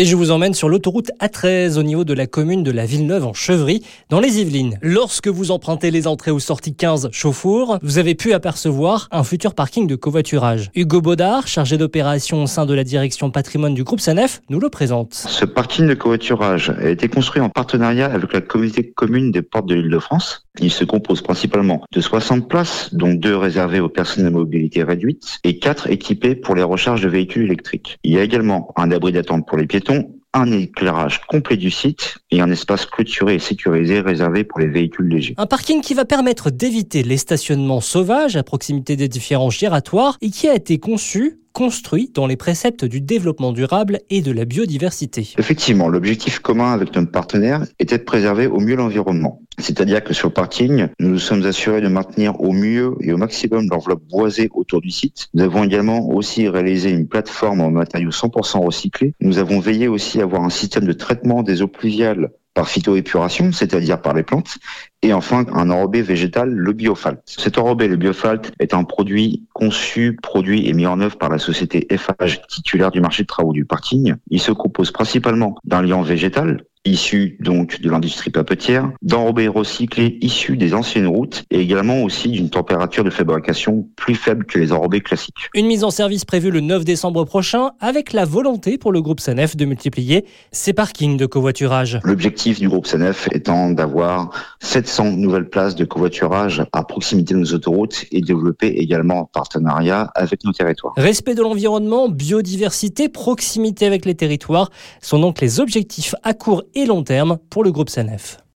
Et je vous emmène sur l'autoroute A13 au niveau de la commune de la Villeneuve en Chevry, dans les Yvelines. Lorsque vous empruntez les entrées ou sorties 15 Chauffour, vous avez pu apercevoir un futur parking de covoiturage. Hugo Baudard, chargé d'opération au sein de la direction patrimoine du groupe Sanef, nous le présente. Ce parking de covoiturage a été construit en partenariat avec la communauté commune des portes de l'île de France. Il se compose principalement de 60 places, dont deux réservées aux personnes à mobilité réduite et quatre équipées pour les recharges de véhicules électriques. Il y a également un abri d'attente pour les piétons un éclairage complet du site et un espace clôturé et sécurisé réservé pour les véhicules légers. Un parking qui va permettre d'éviter les stationnements sauvages à proximité des différents giratoires et qui a été conçu construit dans les préceptes du développement durable et de la biodiversité. Effectivement, l'objectif commun avec notre partenaire était de préserver au mieux l'environnement. C'est-à-dire que sur le parking, nous nous sommes assurés de maintenir au mieux et au maximum l'enveloppe boisée autour du site. Nous avons également aussi réalisé une plateforme en matériaux 100% recyclés. Nous avons veillé aussi à avoir un système de traitement des eaux pluviales par phytoépuration, c'est-à-dire par les plantes, et enfin un enrobé végétal, le biofalt. Cet enrobé, le biofalt, est un produit conçu, produit et mis en œuvre par la société FH titulaire du marché de travaux du parking. Il se compose principalement d'un liant végétal, issus donc de l'industrie papetière, d'enrobés recyclés issus des anciennes routes et également aussi d'une température de fabrication plus faible que les enrobés classiques. Une mise en service prévue le 9 décembre prochain avec la volonté pour le groupe Sanef de multiplier ses parkings de covoiturage. L'objectif du groupe Sanef étant d'avoir 700 nouvelles places de covoiturage à proximité de nos autoroutes et développer également en partenariat avec nos territoires. Respect de l'environnement, biodiversité, proximité avec les territoires sont donc les objectifs à court et long terme pour le groupe SANEF.